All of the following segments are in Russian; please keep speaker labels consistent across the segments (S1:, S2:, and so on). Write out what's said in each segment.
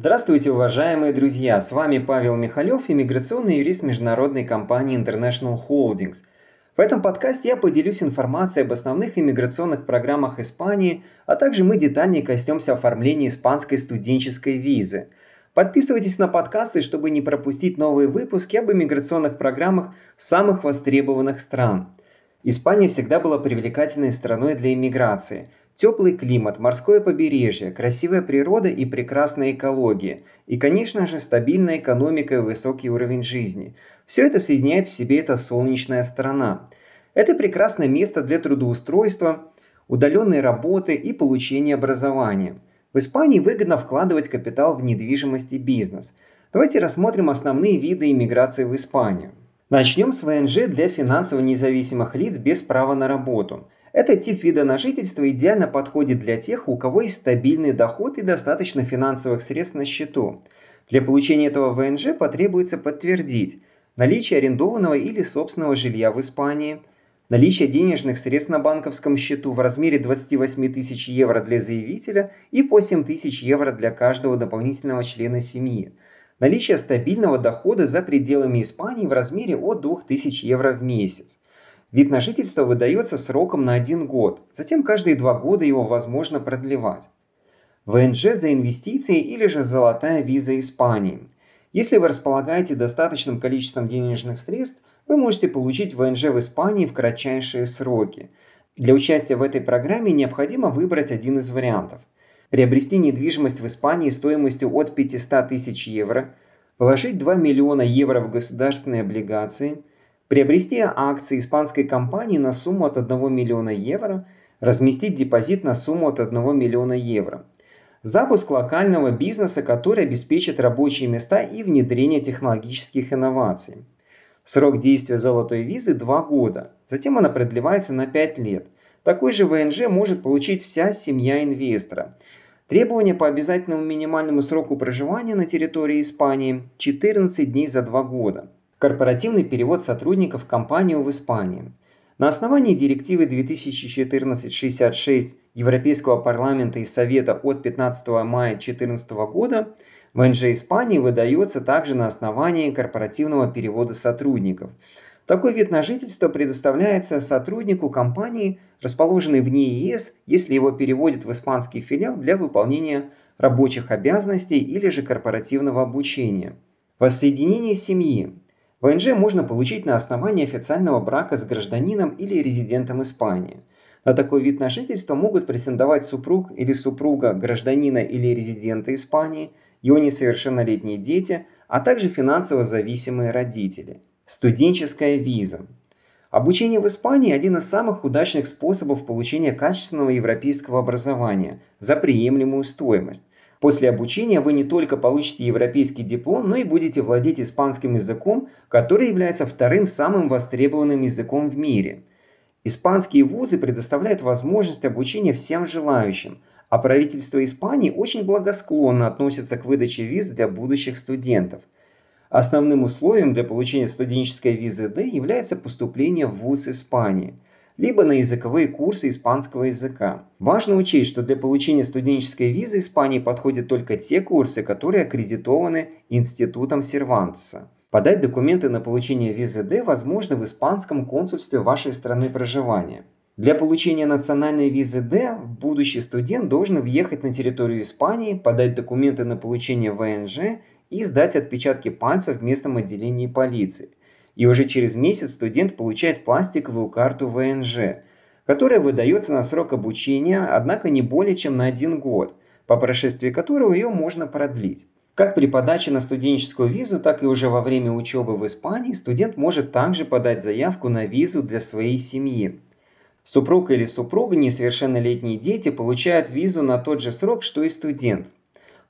S1: Здравствуйте, уважаемые друзья! С вами Павел Михалев, иммиграционный юрист международной компании International Holdings. В этом подкасте я поделюсь информацией об основных иммиграционных программах Испании, а также мы детальнее коснемся оформления испанской студенческой визы. Подписывайтесь на подкасты, чтобы не пропустить новые выпуски об иммиграционных программах самых востребованных стран. Испания всегда была привлекательной страной для иммиграции. Теплый климат, морское побережье, красивая природа и прекрасная экология. И, конечно же, стабильная экономика и высокий уровень жизни. Все это соединяет в себе эта солнечная сторона. Это прекрасное место для трудоустройства, удаленной работы и получения образования. В Испании выгодно вкладывать капитал в недвижимость и бизнес. Давайте рассмотрим основные виды иммиграции в Испанию. Начнем с ВНЖ для финансово независимых лиц без права на работу – этот тип вида на жительство идеально подходит для тех, у кого есть стабильный доход и достаточно финансовых средств на счету. Для получения этого ВНЖ потребуется подтвердить наличие арендованного или собственного жилья в Испании, наличие денежных средств на банковском счету в размере 28 тысяч евро для заявителя и по 7 тысяч евро для каждого дополнительного члена семьи, наличие стабильного дохода за пределами Испании в размере от 2000 евро в месяц, Вид на жительство выдается сроком на один год, затем каждые два года его возможно продлевать. ВНЖ за инвестиции или же золотая виза Испании. Если вы располагаете достаточным количеством денежных средств, вы можете получить ВНЖ в Испании в кратчайшие сроки. Для участия в этой программе необходимо выбрать один из вариантов. Приобрести недвижимость в Испании стоимостью от 500 тысяч евро, вложить 2 миллиона евро в государственные облигации – приобрести акции испанской компании на сумму от 1 миллиона евро, разместить депозит на сумму от 1 миллиона евро. Запуск локального бизнеса, который обеспечит рабочие места и внедрение технологических инноваций. Срок действия золотой визы 2 года, затем она продлевается на 5 лет. Такой же ВНЖ может получить вся семья инвестора. Требования по обязательному минимальному сроку проживания на территории Испании 14 дней за 2 года корпоративный перевод сотрудников в компанию в Испании. На основании директивы 2014-66 Европейского парламента и Совета от 15 мая 2014 года ВНЖ Испании выдается также на основании корпоративного перевода сотрудников. Такой вид на жительство предоставляется сотруднику компании, расположенной вне ЕС, если его переводят в испанский филиал для выполнения рабочих обязанностей или же корпоративного обучения. Воссоединение семьи. ВНЖ можно получить на основании официального брака с гражданином или резидентом Испании. На такой вид на жительство могут претендовать супруг или супруга гражданина или резидента Испании, его несовершеннолетние дети, а также финансово зависимые родители. Студенческая виза. Обучение в Испании – один из самых удачных способов получения качественного европейского образования за приемлемую стоимость. После обучения вы не только получите европейский диплом, но и будете владеть испанским языком, который является вторым самым востребованным языком в мире. Испанские вузы предоставляют возможность обучения всем желающим, а правительство Испании очень благосклонно относится к выдаче виз для будущих студентов. Основным условием для получения студенческой визы D является поступление в вуз Испании – либо на языковые курсы испанского языка. Важно учесть, что для получения студенческой визы Испании подходят только те курсы, которые аккредитованы Институтом Сервантеса. Подать документы на получение визы D возможно в испанском консульстве вашей страны проживания. Для получения национальной визы D будущий студент должен въехать на территорию Испании, подать документы на получение ВНЖ и сдать отпечатки пальцев в местном отделении полиции и уже через месяц студент получает пластиковую карту ВНЖ, которая выдается на срок обучения, однако не более чем на один год, по прошествии которого ее можно продлить. Как при подаче на студенческую визу, так и уже во время учебы в Испании студент может также подать заявку на визу для своей семьи. Супруг или супруга, несовершеннолетние дети получают визу на тот же срок, что и студент.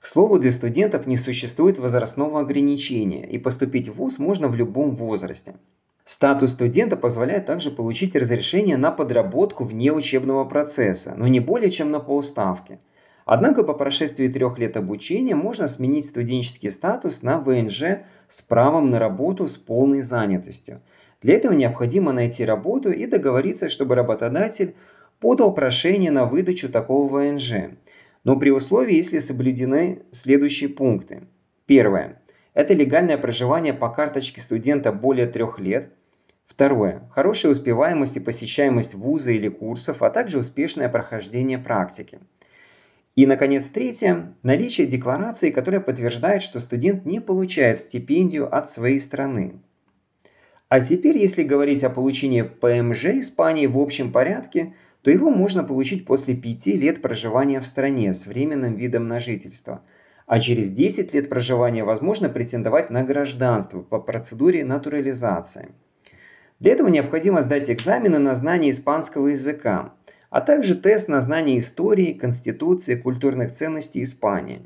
S1: К слову, для студентов не существует возрастного ограничения, и поступить в ВУЗ можно в любом возрасте. Статус студента позволяет также получить разрешение на подработку вне учебного процесса, но не более чем на полставки. Однако по прошествии трех лет обучения можно сменить студенческий статус на ВНЖ с правом на работу с полной занятостью. Для этого необходимо найти работу и договориться, чтобы работодатель подал прошение на выдачу такого ВНЖ. Но при условии, если соблюдены следующие пункты. Первое. Это легальное проживание по карточке студента более трех лет. Второе. Хорошая успеваемость и посещаемость вуза или курсов, а также успешное прохождение практики. И, наконец, третье – наличие декларации, которая подтверждает, что студент не получает стипендию от своей страны. А теперь, если говорить о получении ПМЖ Испании в общем порядке, то его можно получить после 5 лет проживания в стране с временным видом на жительство, а через 10 лет проживания возможно претендовать на гражданство по процедуре натурализации. Для этого необходимо сдать экзамены на знание испанского языка, а также тест на знание истории, конституции, культурных ценностей Испании.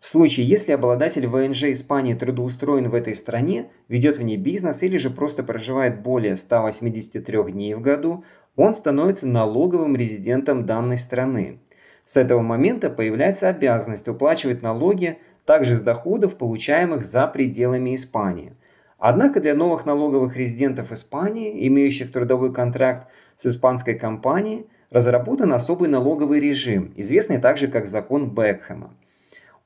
S1: В случае, если обладатель ВНЖ Испании трудоустроен в этой стране, ведет в ней бизнес или же просто проживает более 183 дней в году, он становится налоговым резидентом данной страны. С этого момента появляется обязанность уплачивать налоги также с доходов, получаемых за пределами Испании. Однако для новых налоговых резидентов Испании, имеющих трудовой контракт с испанской компанией, разработан особый налоговый режим, известный также как закон Бекхэма.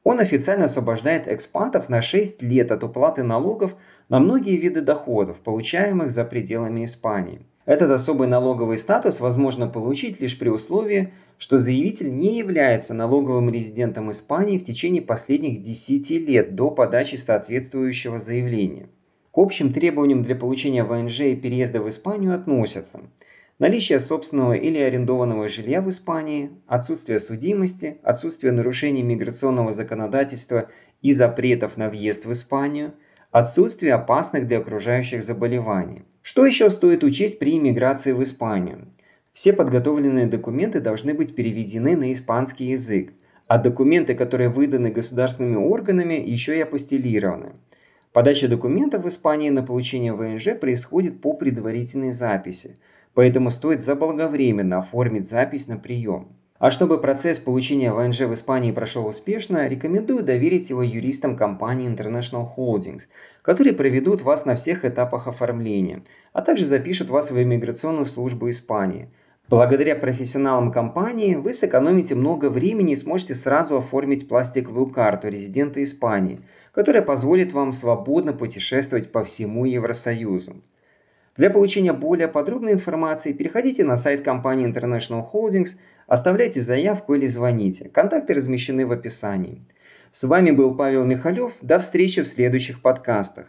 S1: Он официально освобождает экспатов на 6 лет от уплаты налогов на многие виды доходов, получаемых за пределами Испании. Этот особый налоговый статус возможно получить лишь при условии, что заявитель не является налоговым резидентом Испании в течение последних 10 лет до подачи соответствующего заявления. К общим требованиям для получения ВНЖ и переезда в Испанию относятся – наличие собственного или арендованного жилья в Испании, отсутствие судимости, отсутствие нарушений миграционного законодательства и запретов на въезд в Испанию, отсутствие опасных для окружающих заболеваний. Что еще стоит учесть при иммиграции в Испанию? Все подготовленные документы должны быть переведены на испанский язык, а документы, которые выданы государственными органами, еще и апостелированы. Подача документов в Испании на получение ВНЖ происходит по предварительной записи – поэтому стоит заблаговременно оформить запись на прием. А чтобы процесс получения ВНЖ в Испании прошел успешно, рекомендую доверить его юристам компании International Holdings, которые проведут вас на всех этапах оформления, а также запишут вас в иммиграционную службу Испании. Благодаря профессионалам компании вы сэкономите много времени и сможете сразу оформить пластиковую карту резидента Испании, которая позволит вам свободно путешествовать по всему Евросоюзу. Для получения более подробной информации переходите на сайт компании International Holdings, оставляйте заявку или звоните. Контакты размещены в описании. С вами был Павел Михалев. До встречи в следующих подкастах.